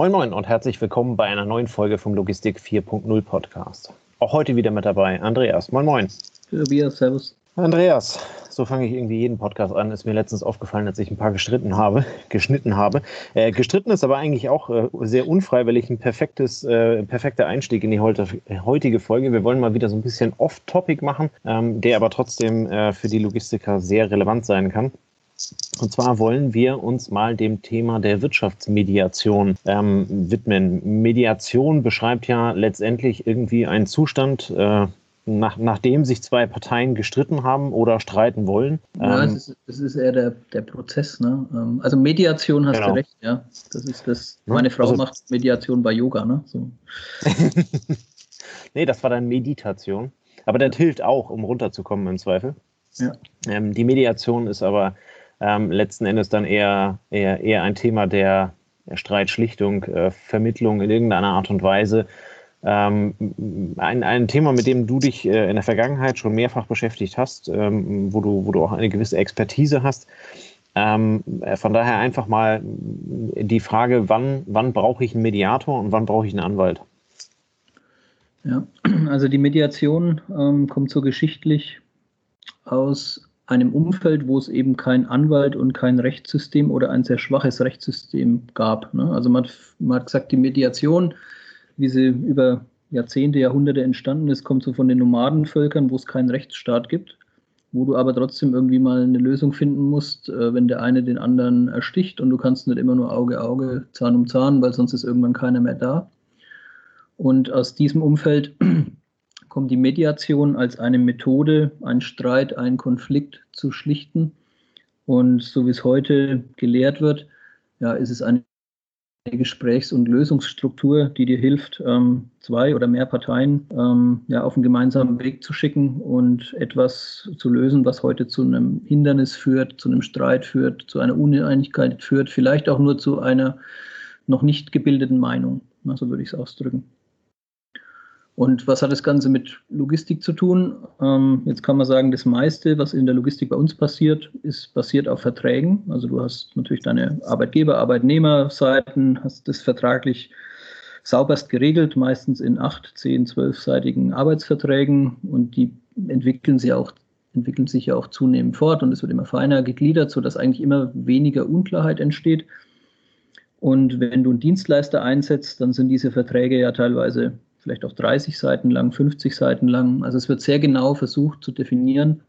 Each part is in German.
Moin Moin und herzlich willkommen bei einer neuen Folge vom Logistik 4.0 Podcast. Auch heute wieder mit dabei Andreas. Moin Moin. Tobias, servus. Andreas, so fange ich irgendwie jeden Podcast an. Ist mir letztens aufgefallen, dass ich ein paar gestritten habe, geschnitten habe. Äh, gestritten ist aber eigentlich auch äh, sehr unfreiwillig ein perfektes, äh, perfekter Einstieg in die heutige Folge. Wir wollen mal wieder so ein bisschen Off-Topic machen, ähm, der aber trotzdem äh, für die Logistiker sehr relevant sein kann. Und zwar wollen wir uns mal dem Thema der Wirtschaftsmediation ähm, widmen. Mediation beschreibt ja letztendlich irgendwie einen Zustand, äh, nach, nachdem sich zwei Parteien gestritten haben oder streiten wollen. Ja, ähm, es, ist, es ist eher der, der Prozess. Ne? Ähm, also Mediation hast genau. du recht, ja. Das ist das. Meine Frau also, macht Mediation bei Yoga, ne? So. nee, das war dann Meditation. Aber das hilft auch, um runterzukommen im Zweifel. Ja. Ähm, die Mediation ist aber ähm, letzten Endes dann eher, eher, eher ein Thema der, Streitschlichtung, äh, Vermittlung in irgendeiner Art und Weise. Ähm, ein, ein Thema, mit dem du dich äh, in der Vergangenheit schon mehrfach beschäftigt hast, ähm, wo, du, wo du auch eine gewisse Expertise hast. Ähm, äh, von daher einfach mal die Frage, wann, wann brauche ich einen Mediator und wann brauche ich einen Anwalt? Ja, also die Mediation ähm, kommt so geschichtlich aus einem Umfeld, wo es eben kein Anwalt und kein Rechtssystem oder ein sehr schwaches Rechtssystem gab. Ne? Also man, man, hat gesagt, die Mediation, wie sie über Jahrzehnte, Jahrhunderte entstanden ist, kommt so von den Nomadenvölkern, wo es keinen Rechtsstaat gibt, wo du aber trotzdem irgendwie mal eine Lösung finden musst, äh, wenn der eine den anderen ersticht und du kannst nicht immer nur Auge, Auge, Zahn um Zahn, weil sonst ist irgendwann keiner mehr da. Und aus diesem Umfeld kommt die Mediation als eine Methode, einen Streit, einen Konflikt zu schlichten. Und so wie es heute gelehrt wird, ja, ist es eine Gesprächs- und Lösungsstruktur, die dir hilft, ähm, zwei oder mehr Parteien ähm, ja, auf einen gemeinsamen Weg zu schicken und etwas zu lösen, was heute zu einem Hindernis führt, zu einem Streit führt, zu einer Uneinigkeit führt, vielleicht auch nur zu einer noch nicht gebildeten Meinung. So würde ich es ausdrücken. Und was hat das Ganze mit Logistik zu tun? Ähm, jetzt kann man sagen, das meiste, was in der Logistik bei uns passiert, ist basiert auf Verträgen. Also du hast natürlich deine Arbeitgeber, Arbeitnehmerseiten, hast das vertraglich sauberst geregelt, meistens in acht, zehn, zwölfseitigen Arbeitsverträgen und die entwickeln sich auch entwickeln sich ja auch zunehmend fort und es wird immer feiner gegliedert, sodass eigentlich immer weniger Unklarheit entsteht. Und wenn du einen Dienstleister einsetzt, dann sind diese Verträge ja teilweise vielleicht auch 30 Seiten lang, 50 Seiten lang. Also es wird sehr genau versucht zu definieren,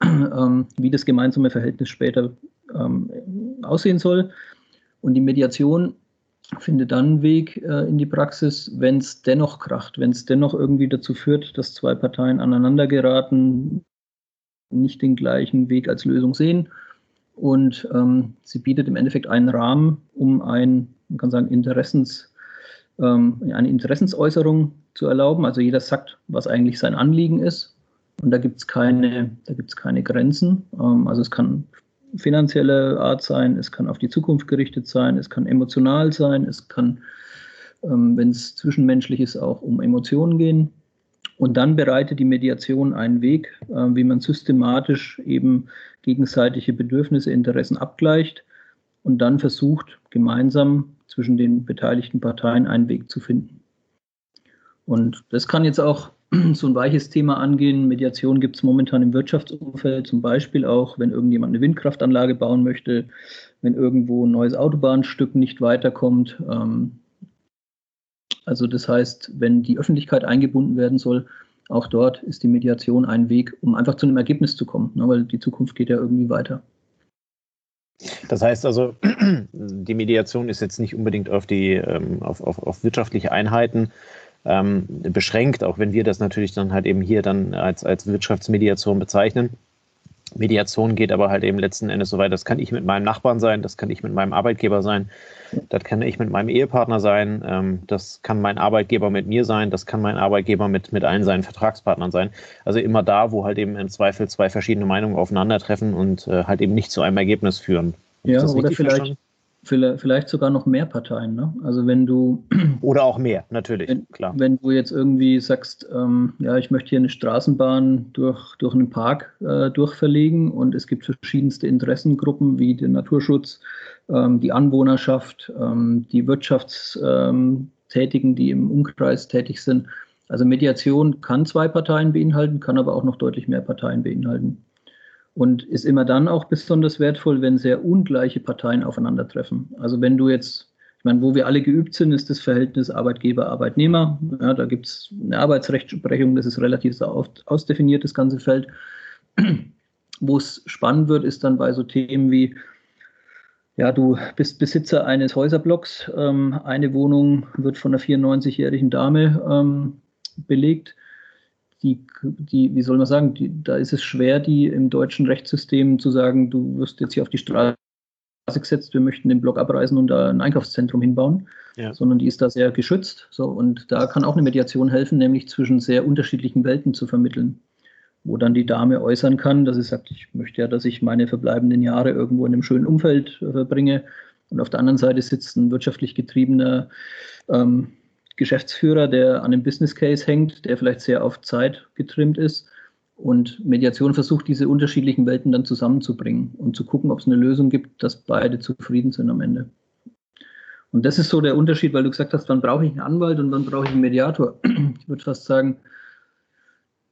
ähm, wie das gemeinsame Verhältnis später ähm, aussehen soll. Und die Mediation findet dann Weg äh, in die Praxis, wenn es dennoch kracht, wenn es dennoch irgendwie dazu führt, dass zwei Parteien aneinander geraten, nicht den gleichen Weg als Lösung sehen. Und ähm, sie bietet im Endeffekt einen Rahmen, um ein, man kann sagen, Interessens- ähm, eine Interessensäußerung zu erlauben. Also jeder sagt, was eigentlich sein Anliegen ist. Und da gibt es keine, keine Grenzen. Ähm, also es kann finanzielle Art sein, es kann auf die Zukunft gerichtet sein, es kann emotional sein, es kann, ähm, wenn es zwischenmenschlich ist, auch um Emotionen gehen. Und dann bereitet die Mediation einen Weg, äh, wie man systematisch eben gegenseitige Bedürfnisse, Interessen abgleicht und dann versucht, gemeinsam zwischen den beteiligten Parteien einen Weg zu finden. Und das kann jetzt auch so ein weiches Thema angehen. Mediation gibt es momentan im Wirtschaftsumfeld, zum Beispiel auch, wenn irgendjemand eine Windkraftanlage bauen möchte, wenn irgendwo ein neues Autobahnstück nicht weiterkommt. Ähm, also das heißt, wenn die Öffentlichkeit eingebunden werden soll, auch dort ist die Mediation ein Weg, um einfach zu einem Ergebnis zu kommen, ne, weil die Zukunft geht ja irgendwie weiter. Das heißt also, die Mediation ist jetzt nicht unbedingt auf die ähm, auf, auf, auf wirtschaftliche Einheiten ähm, beschränkt, auch wenn wir das natürlich dann halt eben hier dann als, als Wirtschaftsmediation bezeichnen. Mediation geht aber halt eben letzten Endes so weit, das kann ich mit meinem Nachbarn sein, das kann ich mit meinem Arbeitgeber sein, das kann ich mit meinem Ehepartner sein, ähm, das kann mein Arbeitgeber mit mir sein, das kann mein Arbeitgeber mit, mit allen seinen Vertragspartnern sein. Also immer da, wo halt eben im Zweifel zwei verschiedene Meinungen aufeinandertreffen und äh, halt eben nicht zu einem Ergebnis führen. Ja, oder vielleicht, vielleicht sogar noch mehr Parteien. Ne? Also wenn du oder auch mehr, natürlich, wenn, klar. Wenn du jetzt irgendwie sagst, ähm, ja, ich möchte hier eine Straßenbahn durch, durch einen Park äh, durchverlegen und es gibt verschiedenste Interessengruppen wie den Naturschutz, ähm, die Anwohnerschaft, ähm, die Wirtschaftstätigen, die im Umkreis tätig sind. Also Mediation kann zwei Parteien beinhalten, kann aber auch noch deutlich mehr Parteien beinhalten. Und ist immer dann auch besonders wertvoll, wenn sehr ungleiche Parteien aufeinandertreffen. Also wenn du jetzt, ich meine, wo wir alle geübt sind, ist das Verhältnis Arbeitgeber-Arbeitnehmer. Ja, da gibt es eine Arbeitsrechtsprechung, das ist relativ ausdefiniert, das ganze Feld. Wo es spannend wird, ist dann bei so Themen wie, ja, du bist Besitzer eines Häuserblocks, ähm, eine Wohnung wird von einer 94-jährigen Dame ähm, belegt. Die, die, wie soll man sagen, die, da ist es schwer, die im deutschen Rechtssystem zu sagen, du wirst jetzt hier auf die Straße gesetzt, wir möchten den Block abreißen und da ein Einkaufszentrum hinbauen, ja. sondern die ist da sehr geschützt. So, und da kann auch eine Mediation helfen, nämlich zwischen sehr unterschiedlichen Welten zu vermitteln wo dann die Dame äußern kann, dass sie sagt, ich möchte ja, dass ich meine verbleibenden Jahre irgendwo in einem schönen Umfeld äh, verbringe. Und auf der anderen Seite sitzt ein wirtschaftlich getriebener ähm, Geschäftsführer, der an einem Business Case hängt, der vielleicht sehr auf Zeit getrimmt ist. Und Mediation versucht, diese unterschiedlichen Welten dann zusammenzubringen und zu gucken, ob es eine Lösung gibt, dass beide zufrieden sind am Ende. Und das ist so der Unterschied, weil du gesagt hast, wann brauche ich einen Anwalt und wann brauche ich einen Mediator. Ich würde fast sagen,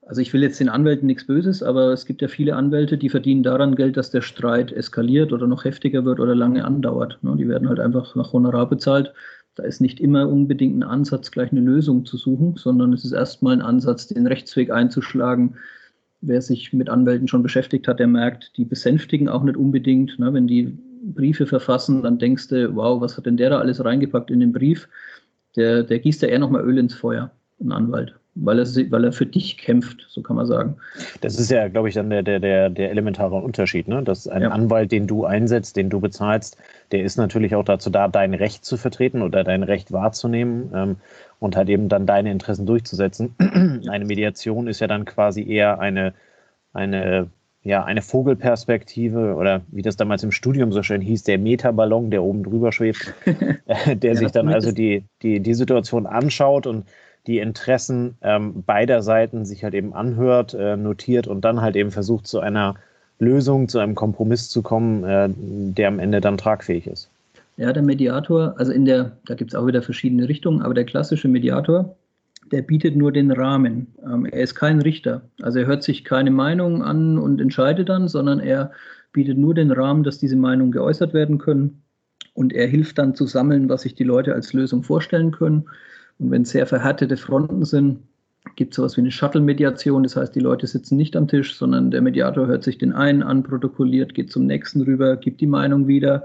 also ich will jetzt den Anwälten nichts Böses, aber es gibt ja viele Anwälte, die verdienen daran Geld, dass der Streit eskaliert oder noch heftiger wird oder lange andauert. Ne? Die werden halt einfach nach Honorar bezahlt. Da ist nicht immer unbedingt ein Ansatz, gleich eine Lösung zu suchen, sondern es ist erstmal ein Ansatz, den Rechtsweg einzuschlagen. Wer sich mit Anwälten schon beschäftigt hat, der merkt, die besänftigen auch nicht unbedingt. Ne? Wenn die Briefe verfassen, dann denkst du, wow, was hat denn der da alles reingepackt in den Brief? Der, der gießt ja eher nochmal Öl ins Feuer, ein Anwalt weil er, weil er für dich kämpft, so kann man sagen. Das ist ja, glaube ich, dann der, der, der elementare Unterschied, ne? dass ein ja. Anwalt, den du einsetzt, den du bezahlst, der ist natürlich auch dazu da, dein Recht zu vertreten oder dein Recht wahrzunehmen ähm, und halt eben dann deine Interessen durchzusetzen. eine Mediation ist ja dann quasi eher eine, eine ja, eine Vogelperspektive oder wie das damals im Studium so schön hieß, der Metaballon, der oben drüber schwebt, der ja, sich dann also die, die, die Situation anschaut und die Interessen ähm, beider Seiten sich halt eben anhört, äh, notiert und dann halt eben versucht, zu einer Lösung, zu einem Kompromiss zu kommen, äh, der am Ende dann tragfähig ist. Ja, der Mediator, also in der, da gibt es auch wieder verschiedene Richtungen, aber der klassische Mediator, der bietet nur den Rahmen. Ähm, er ist kein Richter. Also er hört sich keine Meinung an und entscheidet dann, sondern er bietet nur den Rahmen, dass diese Meinungen geäußert werden können. Und er hilft dann zu sammeln, was sich die Leute als Lösung vorstellen können. Und wenn sehr verhärtete Fronten sind, gibt es sowas wie eine Shuttle-Mediation. Das heißt, die Leute sitzen nicht am Tisch, sondern der Mediator hört sich den einen an, protokolliert, geht zum nächsten rüber, gibt die Meinung wieder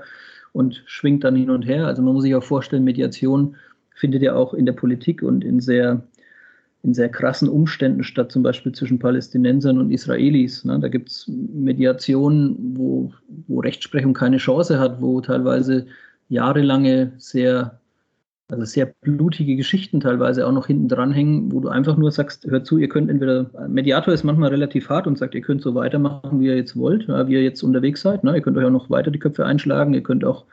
und schwingt dann hin und her. Also man muss sich auch vorstellen, Mediation findet ja auch in der Politik und in sehr, in sehr krassen Umständen statt, zum Beispiel zwischen Palästinensern und Israelis. Ne? Da gibt es Mediationen, wo, wo Rechtsprechung keine Chance hat, wo teilweise jahrelange sehr also sehr blutige Geschichten teilweise auch noch hinten dranhängen, wo du einfach nur sagst, hört zu, ihr könnt entweder, Mediator ist manchmal relativ hart und sagt, ihr könnt so weitermachen, wie ihr jetzt wollt, wie ihr jetzt unterwegs seid. Ne? Ihr könnt euch auch noch weiter die Köpfe einschlagen, ihr könnt auch,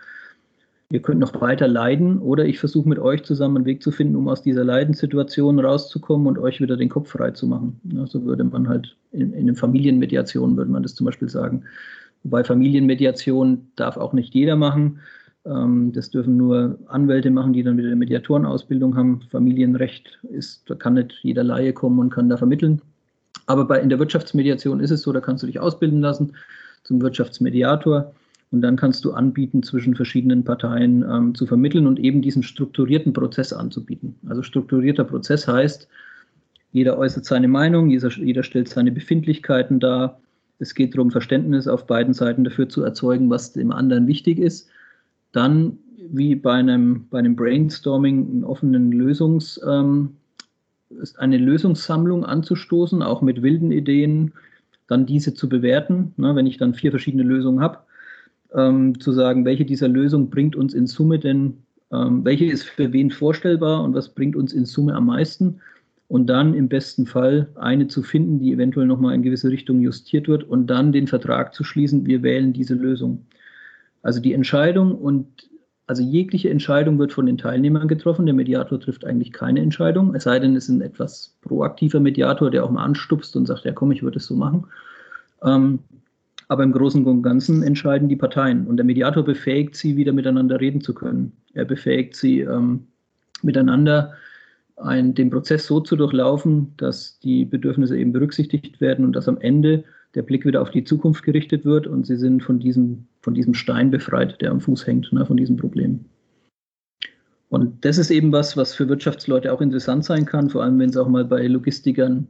ihr könnt noch weiter leiden oder ich versuche mit euch zusammen einen Weg zu finden, um aus dieser Leidenssituation rauszukommen und euch wieder den Kopf frei zu machen. Ja, so würde man halt in, in einer Familienmediation, würde man das zum Beispiel sagen. Wobei Familienmediation darf auch nicht jeder machen das dürfen nur Anwälte machen, die dann wieder eine Mediatorenausbildung haben. Familienrecht ist, da kann nicht jeder Laie kommen und kann da vermitteln. Aber bei, in der Wirtschaftsmediation ist es so, da kannst du dich ausbilden lassen zum Wirtschaftsmediator und dann kannst du anbieten, zwischen verschiedenen Parteien ähm, zu vermitteln und eben diesen strukturierten Prozess anzubieten. Also strukturierter Prozess heißt, jeder äußert seine Meinung, jeder, jeder stellt seine Befindlichkeiten dar. Es geht darum, Verständnis auf beiden Seiten dafür zu erzeugen, was dem anderen wichtig ist dann wie bei einem, bei einem Brainstorming einen offenen Lösungs, ähm, eine Lösungssammlung anzustoßen, auch mit wilden Ideen, dann diese zu bewerten, ne, wenn ich dann vier verschiedene Lösungen habe, ähm, zu sagen, welche dieser Lösungen bringt uns in Summe denn, ähm, welche ist für wen vorstellbar und was bringt uns in Summe am meisten und dann im besten Fall eine zu finden, die eventuell nochmal in gewisse Richtung justiert wird und dann den Vertrag zu schließen, wir wählen diese Lösung. Also die Entscheidung und also jegliche Entscheidung wird von den Teilnehmern getroffen. Der Mediator trifft eigentlich keine Entscheidung, es sei denn, es ist ein etwas proaktiver Mediator, der auch mal anstupst und sagt, ja komm, ich würde es so machen. Ähm, Aber im Großen und Ganzen entscheiden die Parteien. Und der Mediator befähigt sie, wieder miteinander reden zu können. Er befähigt sie, ähm, miteinander ein, den Prozess so zu durchlaufen, dass die Bedürfnisse eben berücksichtigt werden und dass am Ende der Blick wieder auf die Zukunft gerichtet wird und sie sind von diesem, von diesem Stein befreit, der am Fuß hängt, ne, von diesem Problem. Und das ist eben was, was für Wirtschaftsleute auch interessant sein kann, vor allem wenn es auch mal bei Logistikern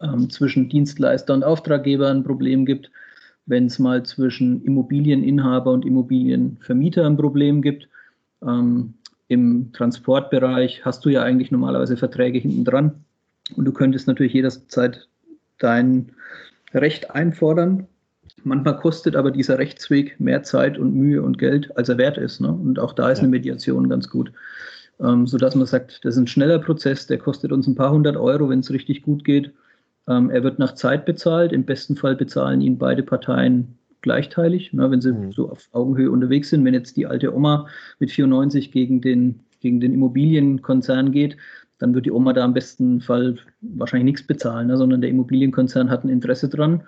ähm, zwischen Dienstleister und Auftraggeber ein Problem gibt, wenn es mal zwischen Immobilieninhaber und Immobilienvermieter ein Problem gibt. Ähm, Im Transportbereich hast du ja eigentlich normalerweise Verträge hinten dran und du könntest natürlich jederzeit dein Recht einfordern. Manchmal kostet aber dieser Rechtsweg mehr Zeit und Mühe und Geld, als er wert ist. Ne? Und auch da ist ja. eine Mediation ganz gut. Ähm, sodass man sagt, das ist ein schneller Prozess, der kostet uns ein paar hundert Euro, wenn es richtig gut geht. Ähm, er wird nach Zeit bezahlt. Im besten Fall bezahlen ihn beide Parteien gleichteilig, ne, wenn sie mhm. so auf Augenhöhe unterwegs sind. Wenn jetzt die alte Oma mit 94 gegen den, gegen den Immobilienkonzern geht, dann wird die Oma da im besten Fall wahrscheinlich nichts bezahlen, ne, sondern der Immobilienkonzern hat ein Interesse dran,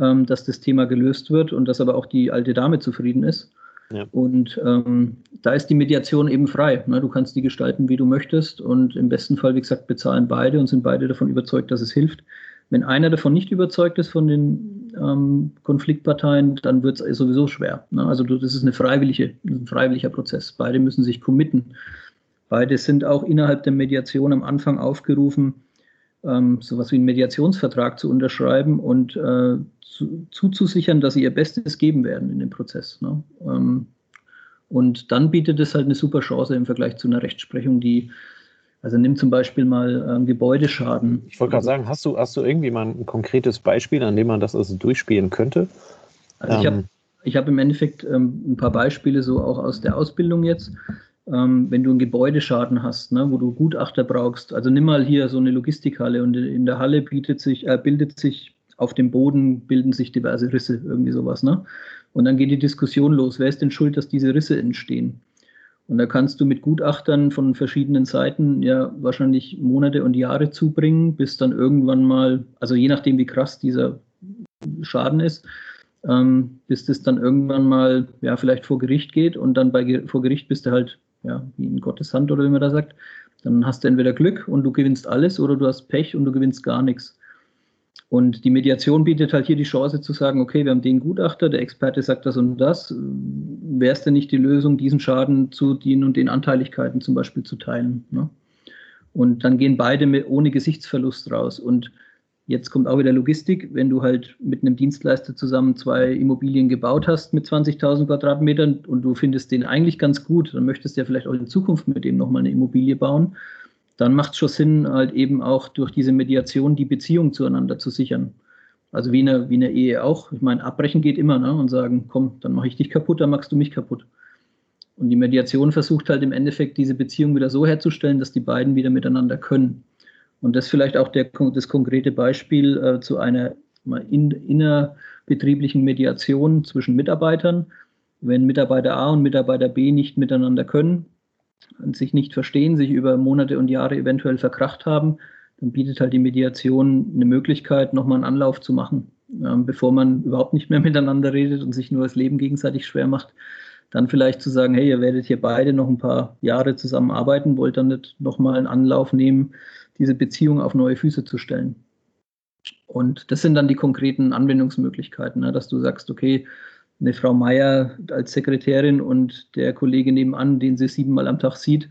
ähm, dass das Thema gelöst wird und dass aber auch die alte Dame zufrieden ist. Ja. Und ähm, da ist die Mediation eben frei. Ne? Du kannst die gestalten, wie du möchtest. Und im besten Fall, wie gesagt, bezahlen beide und sind beide davon überzeugt, dass es hilft. Wenn einer davon nicht überzeugt ist von den ähm, Konfliktparteien, dann wird es sowieso schwer. Ne? Also das ist eine freiwillige, ein freiwilliger Prozess. Beide müssen sich committen. Beide sind auch innerhalb der Mediation am Anfang aufgerufen, ähm, sowas wie einen Mediationsvertrag zu unterschreiben und äh, zu, zuzusichern, dass sie ihr Bestes geben werden in dem Prozess. Ne? Ähm, und dann bietet es halt eine super Chance im Vergleich zu einer Rechtsprechung, die also nimm zum Beispiel mal ähm, Gebäudeschaden. Ich wollte gerade sagen, hast du, hast du irgendwie mal ein konkretes Beispiel, an dem man das also durchspielen könnte? Also ich habe ähm, ich hab im Endeffekt ähm, ein paar Beispiele so auch aus der Ausbildung jetzt. Ähm, wenn du einen Gebäudeschaden hast, ne, wo du Gutachter brauchst, also nimm mal hier so eine Logistikhalle und in der Halle sich, äh, bildet sich auf dem Boden bilden sich diverse Risse, irgendwie sowas. Ne? Und dann geht die Diskussion los, wer ist denn schuld, dass diese Risse entstehen? Und da kannst du mit Gutachtern von verschiedenen Seiten ja wahrscheinlich Monate und Jahre zubringen, bis dann irgendwann mal, also je nachdem, wie krass dieser Schaden ist, ähm, bis das dann irgendwann mal ja vielleicht vor Gericht geht und dann bei vor Gericht bist du halt ja wie in Gottes Hand oder wie man da sagt. Dann hast du entweder Glück und du gewinnst alles oder du hast Pech und du gewinnst gar nichts. Und die Mediation bietet halt hier die Chance zu sagen, okay, wir haben den Gutachter, der Experte sagt das und das. Wäre es denn nicht die Lösung, diesen Schaden zu den und den Anteiligkeiten zum Beispiel zu teilen? Ne? Und dann gehen beide mit, ohne Gesichtsverlust raus. Und jetzt kommt auch wieder Logistik. Wenn du halt mit einem Dienstleister zusammen zwei Immobilien gebaut hast mit 20.000 Quadratmetern und du findest den eigentlich ganz gut, dann möchtest du ja vielleicht auch in Zukunft mit dem nochmal eine Immobilie bauen dann macht es schon Sinn, halt eben auch durch diese Mediation die Beziehung zueinander zu sichern. Also wie eine, wie eine Ehe auch. Ich meine, abbrechen geht immer ne? und sagen, komm, dann mache ich dich kaputt, dann machst du mich kaputt. Und die Mediation versucht halt im Endeffekt diese Beziehung wieder so herzustellen, dass die beiden wieder miteinander können. Und das vielleicht auch der, das konkrete Beispiel äh, zu einer in, innerbetrieblichen Mediation zwischen Mitarbeitern. Wenn Mitarbeiter A und Mitarbeiter B nicht miteinander können, sich nicht verstehen, sich über Monate und Jahre eventuell verkracht haben, dann bietet halt die Mediation eine Möglichkeit, nochmal einen Anlauf zu machen, ähm, bevor man überhaupt nicht mehr miteinander redet und sich nur das Leben gegenseitig schwer macht. Dann vielleicht zu sagen, hey, ihr werdet hier beide noch ein paar Jahre zusammenarbeiten, wollt dann nicht nochmal einen Anlauf nehmen, diese Beziehung auf neue Füße zu stellen. Und das sind dann die konkreten Anwendungsmöglichkeiten, ne, dass du sagst, okay, eine Frau Meier als Sekretärin und der Kollege nebenan, den sie siebenmal am Tag sieht,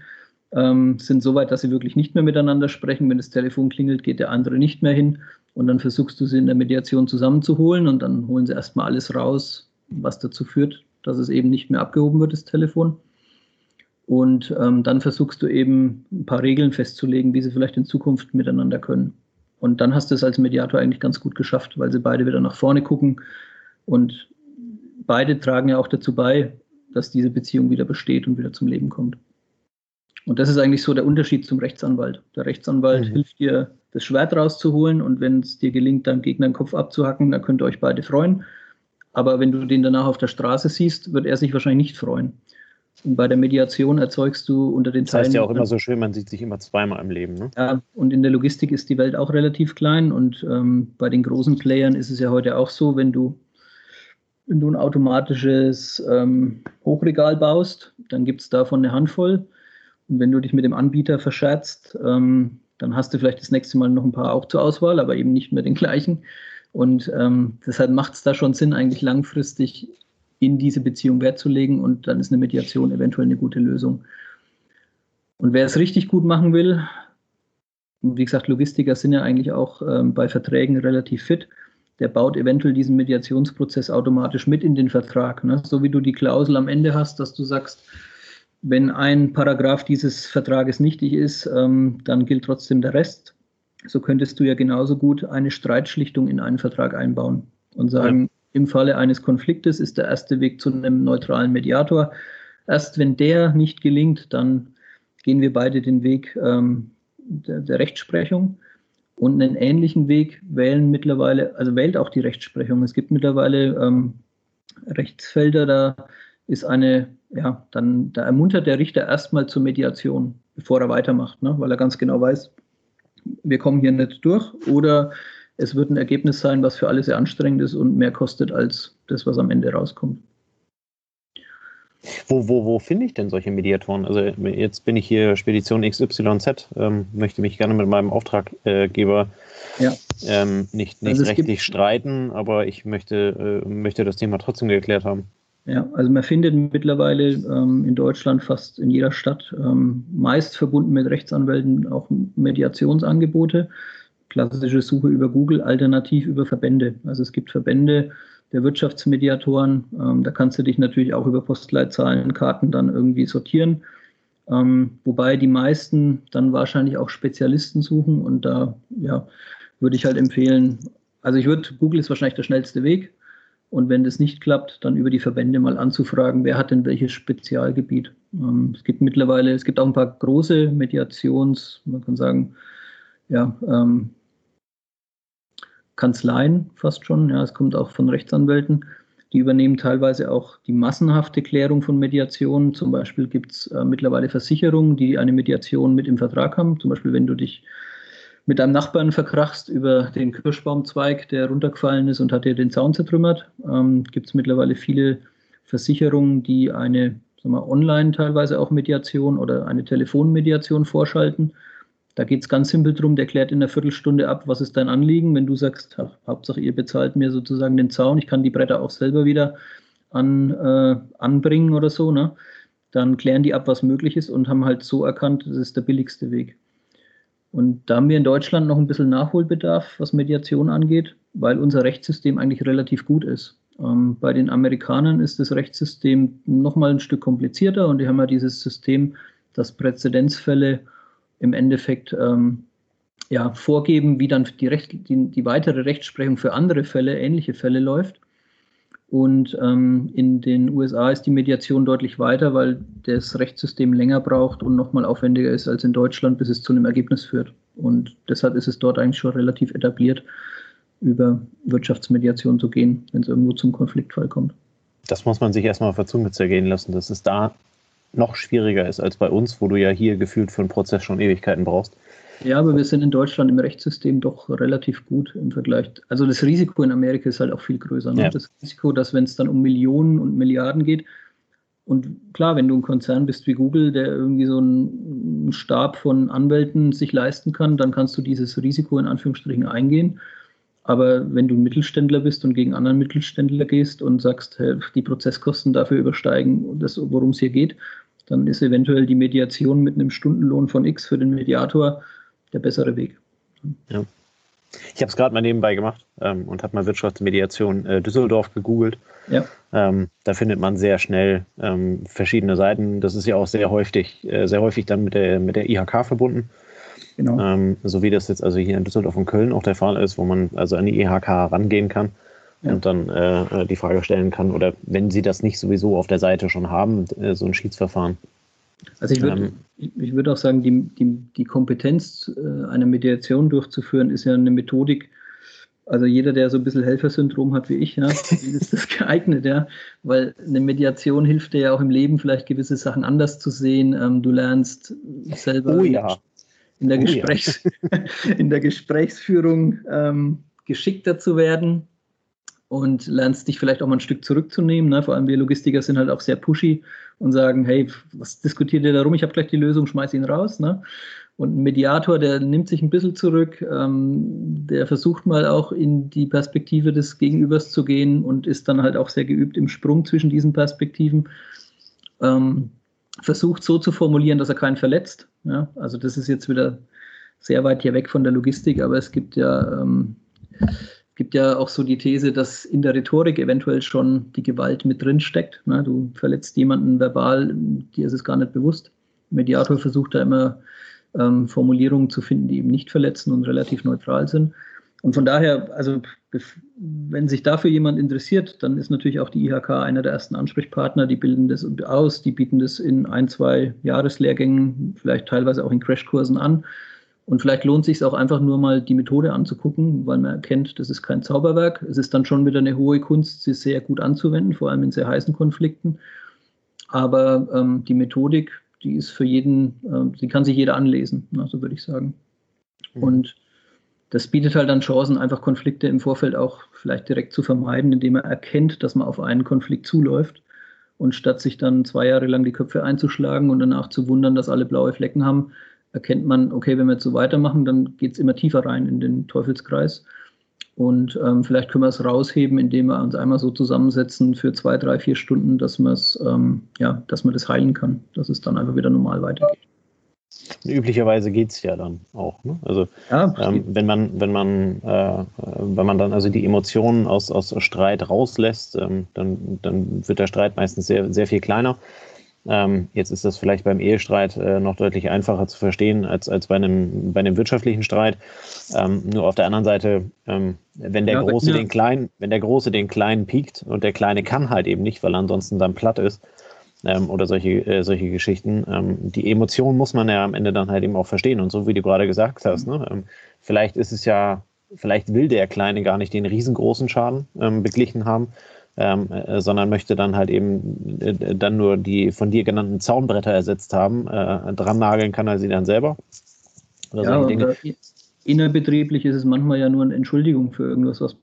ähm, sind so weit, dass sie wirklich nicht mehr miteinander sprechen. Wenn das Telefon klingelt, geht der andere nicht mehr hin. Und dann versuchst du sie in der Mediation zusammenzuholen und dann holen sie erstmal alles raus, was dazu führt, dass es eben nicht mehr abgehoben wird, das Telefon. Und ähm, dann versuchst du eben ein paar Regeln festzulegen, wie sie vielleicht in Zukunft miteinander können. Und dann hast du es als Mediator eigentlich ganz gut geschafft, weil sie beide wieder nach vorne gucken und beide tragen ja auch dazu bei, dass diese Beziehung wieder besteht und wieder zum Leben kommt. Und das ist eigentlich so der Unterschied zum Rechtsanwalt. Der Rechtsanwalt mhm. hilft dir, das Schwert rauszuholen und wenn es dir gelingt, deinem Gegner den Kopf abzuhacken, dann könnt ihr euch beide freuen. Aber wenn du den danach auf der Straße siehst, wird er sich wahrscheinlich nicht freuen. Und bei der Mediation erzeugst du unter den Das heißt ja auch immer so schön, man sieht sich immer zweimal im Leben. Ne? Ja, und in der Logistik ist die Welt auch relativ klein und ähm, bei den großen Playern ist es ja heute auch so, wenn du wenn du ein automatisches ähm, Hochregal baust, dann gibt es davon eine Handvoll. Und wenn du dich mit dem Anbieter verscherzt, ähm, dann hast du vielleicht das nächste Mal noch ein paar auch zur Auswahl, aber eben nicht mehr den gleichen. Und ähm, deshalb macht es da schon Sinn, eigentlich langfristig in diese Beziehung Wert zu legen und dann ist eine Mediation eventuell eine gute Lösung. Und wer es richtig gut machen will, wie gesagt, Logistiker sind ja eigentlich auch ähm, bei Verträgen relativ fit, der baut eventuell diesen Mediationsprozess automatisch mit in den Vertrag. Ne? So wie du die Klausel am Ende hast, dass du sagst, wenn ein Paragraph dieses Vertrages nichtig ist, ähm, dann gilt trotzdem der Rest. So könntest du ja genauso gut eine Streitschlichtung in einen Vertrag einbauen und sagen, ja. Im Falle eines Konfliktes ist der erste Weg zu einem neutralen Mediator. Erst wenn der nicht gelingt, dann gehen wir beide den Weg ähm, der, der Rechtsprechung. Und einen ähnlichen Weg wählen mittlerweile, also wählt auch die Rechtsprechung. Es gibt mittlerweile ähm, Rechtsfelder, da ist eine, ja, dann da ermuntert der Richter erstmal zur Mediation, bevor er weitermacht, ne? weil er ganz genau weiß, wir kommen hier nicht durch oder es wird ein Ergebnis sein, was für alle sehr anstrengend ist und mehr kostet als das, was am Ende rauskommt. Wo, wo, wo finde ich denn solche Mediatoren? Also jetzt bin ich hier Spedition XYZ, ähm, möchte mich gerne mit meinem Auftraggeber ja. ähm, nicht, nicht also rechtlich streiten, aber ich möchte, äh, möchte das Thema trotzdem geklärt haben. Ja, also man findet mittlerweile ähm, in Deutschland fast in jeder Stadt, ähm, meist verbunden mit Rechtsanwälten, auch Mediationsangebote. Klassische Suche über Google, alternativ über Verbände. Also es gibt Verbände, der Wirtschaftsmediatoren. Ähm, da kannst du dich natürlich auch über Postleitzahlenkarten dann irgendwie sortieren. Ähm, wobei die meisten dann wahrscheinlich auch Spezialisten suchen und da ja, würde ich halt empfehlen, also ich würde, Google ist wahrscheinlich der schnellste Weg und wenn das nicht klappt, dann über die Verbände mal anzufragen, wer hat denn welches Spezialgebiet. Ähm, es gibt mittlerweile, es gibt auch ein paar große Mediations, man kann sagen, ja, ähm, Kanzleien fast schon. Ja, es kommt auch von Rechtsanwälten. Die übernehmen teilweise auch die massenhafte Klärung von Mediationen. Zum Beispiel gibt es äh, mittlerweile Versicherungen, die eine Mediation mit im Vertrag haben. Zum Beispiel, wenn du dich mit deinem Nachbarn verkrachst über den Kirschbaumzweig, der runtergefallen ist und hat dir den Zaun zertrümmert, ähm, gibt es mittlerweile viele Versicherungen, die eine sagen wir, online teilweise auch Mediation oder eine Telefonmediation vorschalten da geht es ganz simpel drum, der klärt in einer Viertelstunde ab, was ist dein Anliegen. Wenn du sagst, Hauptsache ihr bezahlt mir sozusagen den Zaun, ich kann die Bretter auch selber wieder an, äh, anbringen oder so, ne? dann klären die ab, was möglich ist und haben halt so erkannt, das ist der billigste Weg. Und da haben wir in Deutschland noch ein bisschen Nachholbedarf, was Mediation angeht, weil unser Rechtssystem eigentlich relativ gut ist. Ähm, bei den Amerikanern ist das Rechtssystem nochmal ein Stück komplizierter und die haben ja dieses System, dass Präzedenzfälle im Endeffekt ähm, ja, vorgeben, wie dann die, Recht, die, die, weitere Rechtsprechung für andere Fälle, ähnliche Fälle läuft. Und ähm, in den USA ist die Mediation deutlich weiter, weil das Rechtssystem länger braucht und nochmal aufwendiger ist als in Deutschland, bis es zu einem Ergebnis führt. Und deshalb ist es dort eigentlich schon relativ etabliert, über Wirtschaftsmediation zu gehen, wenn es irgendwo zum Konfliktfall kommt. Das muss man sich erstmal auf der Zunge zergehen lassen, dass es da noch schwieriger ist als bei uns, wo du ja hier gefühlt für einen Prozess schon Ewigkeiten brauchst. Ja, aber wir sind in Deutschland im Rechtssystem doch relativ gut im Vergleich. Also das Risiko in Amerika ist halt auch viel größer. Ne? Ja. Das Risiko, dass wenn es dann um Millionen und Milliarden geht, und klar, wenn du ein Konzern bist wie Google, der irgendwie so einen Stab von Anwälten sich leisten kann, dann kannst du dieses Risiko in Anführungsstrichen eingehen. Aber wenn du ein Mittelständler bist und gegen anderen Mittelständler gehst und sagst, die Prozesskosten dafür übersteigen, worum es hier geht, dann ist eventuell die Mediation mit einem Stundenlohn von X für den Mediator der bessere Weg. Ja. Ich habe es gerade mal nebenbei gemacht ähm, und habe mal Wirtschaftsmediation äh, Düsseldorf gegoogelt. Ja. Ähm, da findet man sehr schnell ähm, verschiedene Seiten. Das ist ja auch sehr häufig, äh, sehr häufig dann mit der, mit der IHK verbunden. Genau. Ähm, so wie das jetzt also hier in Düsseldorf und Köln auch der Fall ist, wo man also an die IHK rangehen kann ja. und dann äh, äh, die Frage stellen kann, oder wenn Sie das nicht sowieso auf der Seite schon haben, äh, so ein Schiedsverfahren. Also ich würde ähm, ich würd auch sagen, die, die, die Kompetenz äh, einer Mediation durchzuführen, ist ja eine Methodik, also jeder, der so ein bisschen Helfersyndrom hat wie ich, ja, ist das geeignet, ja, weil eine Mediation hilft dir ja auch im Leben vielleicht gewisse Sachen anders zu sehen. Ähm, du lernst selber oh, ja. In, der oh, Gesprächs ja. in der Gesprächsführung ähm, geschickter zu werden und lernst dich vielleicht auch mal ein Stück zurückzunehmen. Ne? Vor allem wir Logistiker sind halt auch sehr pushy und sagen, hey, was diskutiert ihr darum? Ich habe gleich die Lösung, schmeiß ihn raus. Ne? Und ein Mediator, der nimmt sich ein bisschen zurück, ähm, der versucht mal auch in die Perspektive des Gegenübers zu gehen und ist dann halt auch sehr geübt im Sprung zwischen diesen Perspektiven. Ähm, versucht so zu formulieren, dass er keinen verletzt. Ja? Also das ist jetzt wieder sehr weit hier weg von der Logistik, aber es gibt ja ähm, gibt ja auch so die These, dass in der Rhetorik eventuell schon die Gewalt mit drin steckt. Ne? Du verletzt jemanden verbal, dir ist es gar nicht bewusst. Mediator versucht da immer ähm, Formulierungen zu finden, die eben nicht verletzen und relativ neutral sind. Und von daher, also wenn sich dafür jemand interessiert, dann ist natürlich auch die IHK einer der ersten Ansprechpartner. Die bilden das aus, die bieten das in ein, zwei Jahreslehrgängen, vielleicht teilweise auch in Crashkursen an. Und vielleicht lohnt es sich auch einfach nur mal die Methode anzugucken, weil man erkennt, das ist kein Zauberwerk. Es ist dann schon wieder eine hohe Kunst, sie sehr gut anzuwenden, vor allem in sehr heißen Konflikten. Aber ähm, die Methodik, die ist für jeden, äh, die kann sich jeder anlesen, na, so würde ich sagen. Mhm. Und das bietet halt dann Chancen, einfach Konflikte im Vorfeld auch vielleicht direkt zu vermeiden, indem man erkennt, dass man auf einen Konflikt zuläuft. Und statt sich dann zwei Jahre lang die Köpfe einzuschlagen und danach zu wundern, dass alle blaue Flecken haben, erkennt man, okay, wenn wir jetzt so weitermachen, dann geht es immer tiefer rein in den Teufelskreis. Und ähm, vielleicht können wir es rausheben, indem wir uns einmal so zusammensetzen für zwei, drei, vier Stunden, dass ähm, ja, dass man das heilen kann, dass es dann einfach wieder normal weitergeht. Üblicherweise geht es ja dann auch. Ne? Also ja, ähm, wenn man, wenn man, äh, wenn man dann also die Emotionen aus, aus Streit rauslässt, ähm, dann, dann wird der Streit meistens sehr, sehr viel kleiner. Ähm, jetzt ist das vielleicht beim Ehestreit äh, noch deutlich einfacher zu verstehen als, als bei, einem, bei einem wirtschaftlichen Streit. Ähm, nur auf der anderen Seite, ähm, wenn der ja, Große ja. den Kleinen, wenn der Große den Kleinen piekt und der Kleine kann halt eben nicht, weil er ansonsten dann platt ist, ähm, oder solche, äh, solche Geschichten. Ähm, die Emotion muss man ja am Ende dann halt eben auch verstehen. Und so wie du gerade gesagt hast, ne, ähm, vielleicht ist es ja, vielleicht will der Kleine gar nicht den riesengroßen Schaden beglichen haben, ähm, äh, sondern möchte dann halt eben äh, dann nur die von dir genannten Zaunbretter ersetzt haben. Äh, dran nageln kann er sie dann selber. Oder ja, Dinge. innerbetrieblich ist es manchmal ja nur eine Entschuldigung für irgendwas, was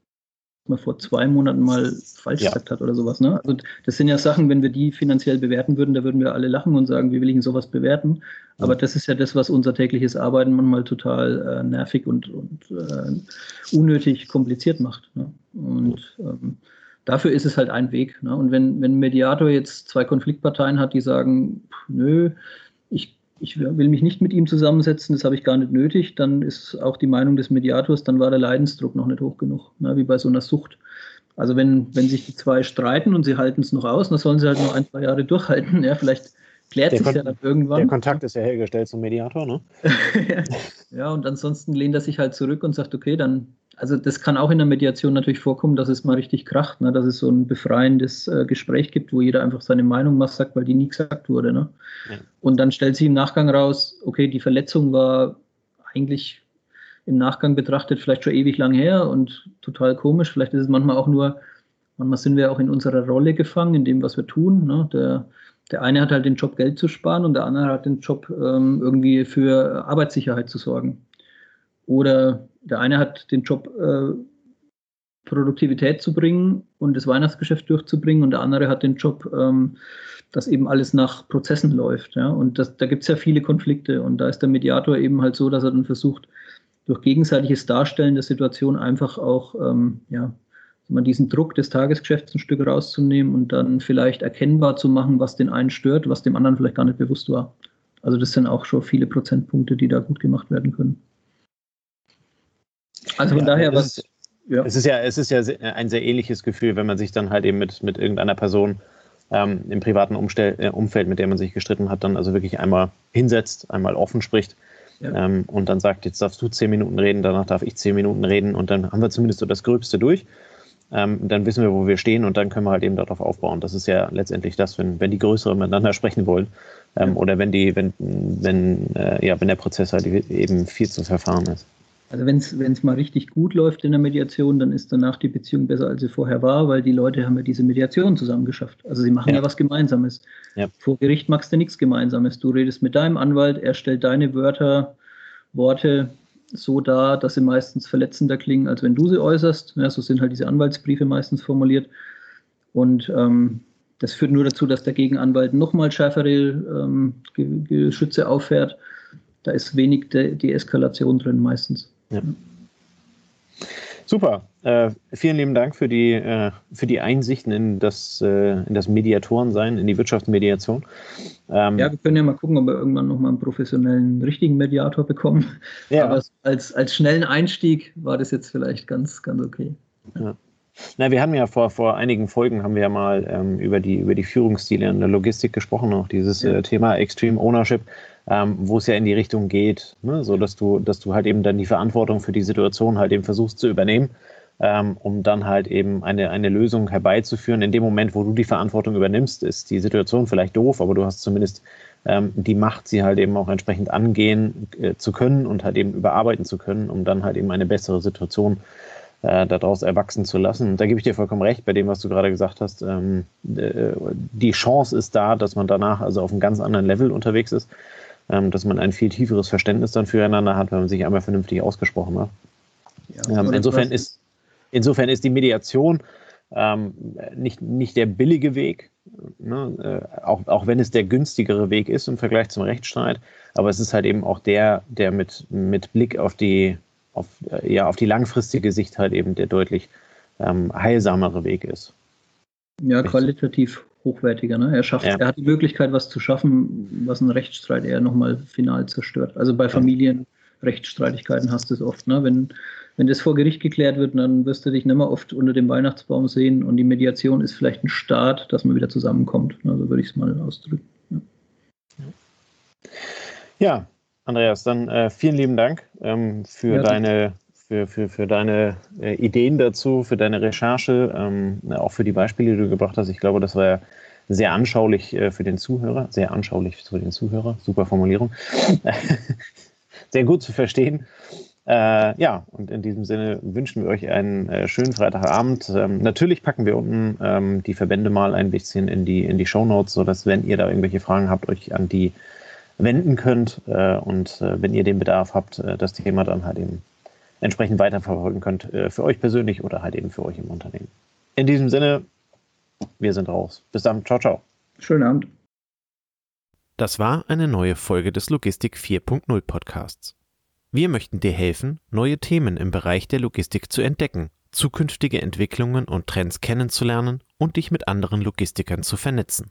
man vor zwei Monaten mal falsch ja. gesagt hat oder sowas. Ne? Also das sind ja Sachen, wenn wir die finanziell bewerten würden, da würden wir alle lachen und sagen, wie will ich denn sowas bewerten? Aber das ist ja das, was unser tägliches Arbeiten manchmal total äh, nervig und, und äh, unnötig kompliziert macht. Ne? Und ähm, dafür ist es halt ein Weg. Ne? Und wenn, wenn ein Mediator jetzt zwei Konfliktparteien hat, die sagen, nö, ich, will mich nicht mit ihm zusammensetzen, das habe ich gar nicht nötig, dann ist auch die Meinung des Mediators, dann war der Leidensdruck noch nicht hoch genug, ne? wie bei so einer Sucht. Also wenn, wenn sich die zwei streiten und sie halten es noch aus, dann sollen sie halt noch ein, zwei Jahre durchhalten. Ja, vielleicht klärt sich ja dann irgendwann. Der Kontakt ist ja hergestellt zum Mediator, ne? ja, und ansonsten lehnt er sich halt zurück und sagt, okay, dann also das kann auch in der Mediation natürlich vorkommen, dass es mal richtig kracht, ne? dass es so ein befreiendes äh, Gespräch gibt, wo jeder einfach seine Meinung mal sagt, weil die nie gesagt wurde. Ne? Ja. Und dann stellt sich im Nachgang raus, okay, die Verletzung war eigentlich im Nachgang betrachtet vielleicht schon ewig lang her und total komisch. Vielleicht ist es manchmal auch nur, manchmal sind wir auch in unserer Rolle gefangen, in dem, was wir tun. Ne? Der, der eine hat halt den Job, Geld zu sparen und der andere hat den Job, ähm, irgendwie für Arbeitssicherheit zu sorgen. Oder der eine hat den Job, äh, Produktivität zu bringen und das Weihnachtsgeschäft durchzubringen und der andere hat den Job, ähm, dass eben alles nach Prozessen läuft. Ja? Und das, da gibt es ja viele Konflikte und da ist der Mediator eben halt so, dass er dann versucht, durch gegenseitiges Darstellen der Situation einfach auch ähm, ja, man diesen Druck des Tagesgeschäfts ein Stück rauszunehmen und dann vielleicht erkennbar zu machen, was den einen stört, was dem anderen vielleicht gar nicht bewusst war. Also das sind auch schon viele Prozentpunkte, die da gut gemacht werden können. Also von ja, daher, was. Ja. Es ist ja, es ist ja ein sehr ähnliches Gefühl, wenn man sich dann halt eben mit, mit irgendeiner Person ähm, im privaten Umstell äh, Umfeld, mit der man sich gestritten hat, dann also wirklich einmal hinsetzt, einmal offen spricht ja. ähm, und dann sagt, jetzt darfst du zehn Minuten reden, danach darf ich zehn Minuten reden und dann haben wir zumindest so das Gröbste durch. Ähm, dann wissen wir, wo wir stehen und dann können wir halt eben darauf aufbauen. Das ist ja letztendlich das, wenn, wenn die Größeren miteinander sprechen wollen ähm, ja. oder wenn die, wenn, wenn, äh, ja, wenn der Prozess halt eben viel zu verfahren ist. Also wenn es mal richtig gut läuft in der Mediation, dann ist danach die Beziehung besser, als sie vorher war, weil die Leute haben ja diese Mediation zusammen geschafft. Also sie machen ja, ja was Gemeinsames. Ja. Vor Gericht machst du nichts Gemeinsames. Du redest mit deinem Anwalt, er stellt deine Wörter, Worte so dar, dass sie meistens verletzender klingen, als wenn du sie äußerst. Ja, so sind halt diese Anwaltsbriefe meistens formuliert. Und ähm, das führt nur dazu, dass der Gegenanwalt nochmal schärfere ähm, Geschütze auffährt. Da ist wenig de Deeskalation drin meistens. Ja. Super. Äh, vielen lieben Dank für die, äh, für die Einsichten in das, äh, in das Mediatorensein, in die Wirtschaftsmediation. Ähm, ja, wir können ja mal gucken, ob wir irgendwann nochmal einen professionellen, richtigen Mediator bekommen. Ja. Aber als, als schnellen Einstieg war das jetzt vielleicht ganz, ganz okay. Ja. Na, wir haben ja vor, vor einigen Folgen haben wir ja mal ähm, über, die, über die Führungsstile in der Logistik gesprochen, auch dieses ja. äh, Thema Extreme Ownership ähm, wo es ja in die Richtung geht, ne? so dass du, dass du halt eben dann die Verantwortung für die Situation halt eben versuchst zu übernehmen, ähm, um dann halt eben eine, eine Lösung herbeizuführen. In dem Moment, wo du die Verantwortung übernimmst, ist die Situation vielleicht doof, aber du hast zumindest ähm, die Macht, sie halt eben auch entsprechend angehen äh, zu können und halt eben überarbeiten zu können, um dann halt eben eine bessere Situation äh, daraus erwachsen zu lassen. Und da gebe ich dir vollkommen recht bei dem, was du gerade gesagt hast. Ähm, äh, die Chance ist da, dass man danach also auf einem ganz anderen Level unterwegs ist ähm, dass man ein viel tieferes Verständnis dann füreinander hat, wenn man sich einmal vernünftig ausgesprochen hat. Ja, ähm, insofern, ist, insofern ist die Mediation ähm, nicht, nicht der billige Weg, ne? äh, auch, auch wenn es der günstigere Weg ist im Vergleich zum Rechtsstreit, aber es ist halt eben auch der, der mit, mit Blick auf die, auf, äh, ja, auf die langfristige Sicht halt eben der deutlich ähm, heilsamere Weg ist. Ja, qualitativ hochwertiger. Ne? Er, schafft, ja. er hat die Möglichkeit, was zu schaffen, was ein Rechtsstreit eher nochmal final zerstört. Also bei Familienrechtsstreitigkeiten hast du es oft. Ne? Wenn, wenn das vor Gericht geklärt wird, dann wirst du dich nicht mehr oft unter dem Weihnachtsbaum sehen und die Mediation ist vielleicht ein Start, dass man wieder zusammenkommt. Ne? So würde ich es mal ausdrücken. Ja. ja. Andreas, dann äh, vielen lieben Dank ähm, für ja, deine für, für, für deine äh, Ideen dazu, für deine Recherche, ähm, auch für die Beispiele, die du gebracht hast. Ich glaube, das war ja sehr anschaulich äh, für den Zuhörer, sehr anschaulich für den Zuhörer, super Formulierung, sehr gut zu verstehen. Äh, ja, und in diesem Sinne wünschen wir euch einen äh, schönen Freitagabend. Ähm, natürlich packen wir unten ähm, die Verbände mal ein bisschen in die, in die Show Notes, sodass, wenn ihr da irgendwelche Fragen habt, euch an die wenden könnt äh, und äh, wenn ihr den Bedarf habt, das Thema dann halt eben entsprechend weiterverfolgen könnt, äh, für euch persönlich oder halt eben für euch im Unternehmen. In diesem Sinne, wir sind raus. Bis dann. Ciao, ciao. Schönen Abend. Das war eine neue Folge des Logistik 4.0 Podcasts. Wir möchten dir helfen, neue Themen im Bereich der Logistik zu entdecken, zukünftige Entwicklungen und Trends kennenzulernen und dich mit anderen Logistikern zu vernetzen.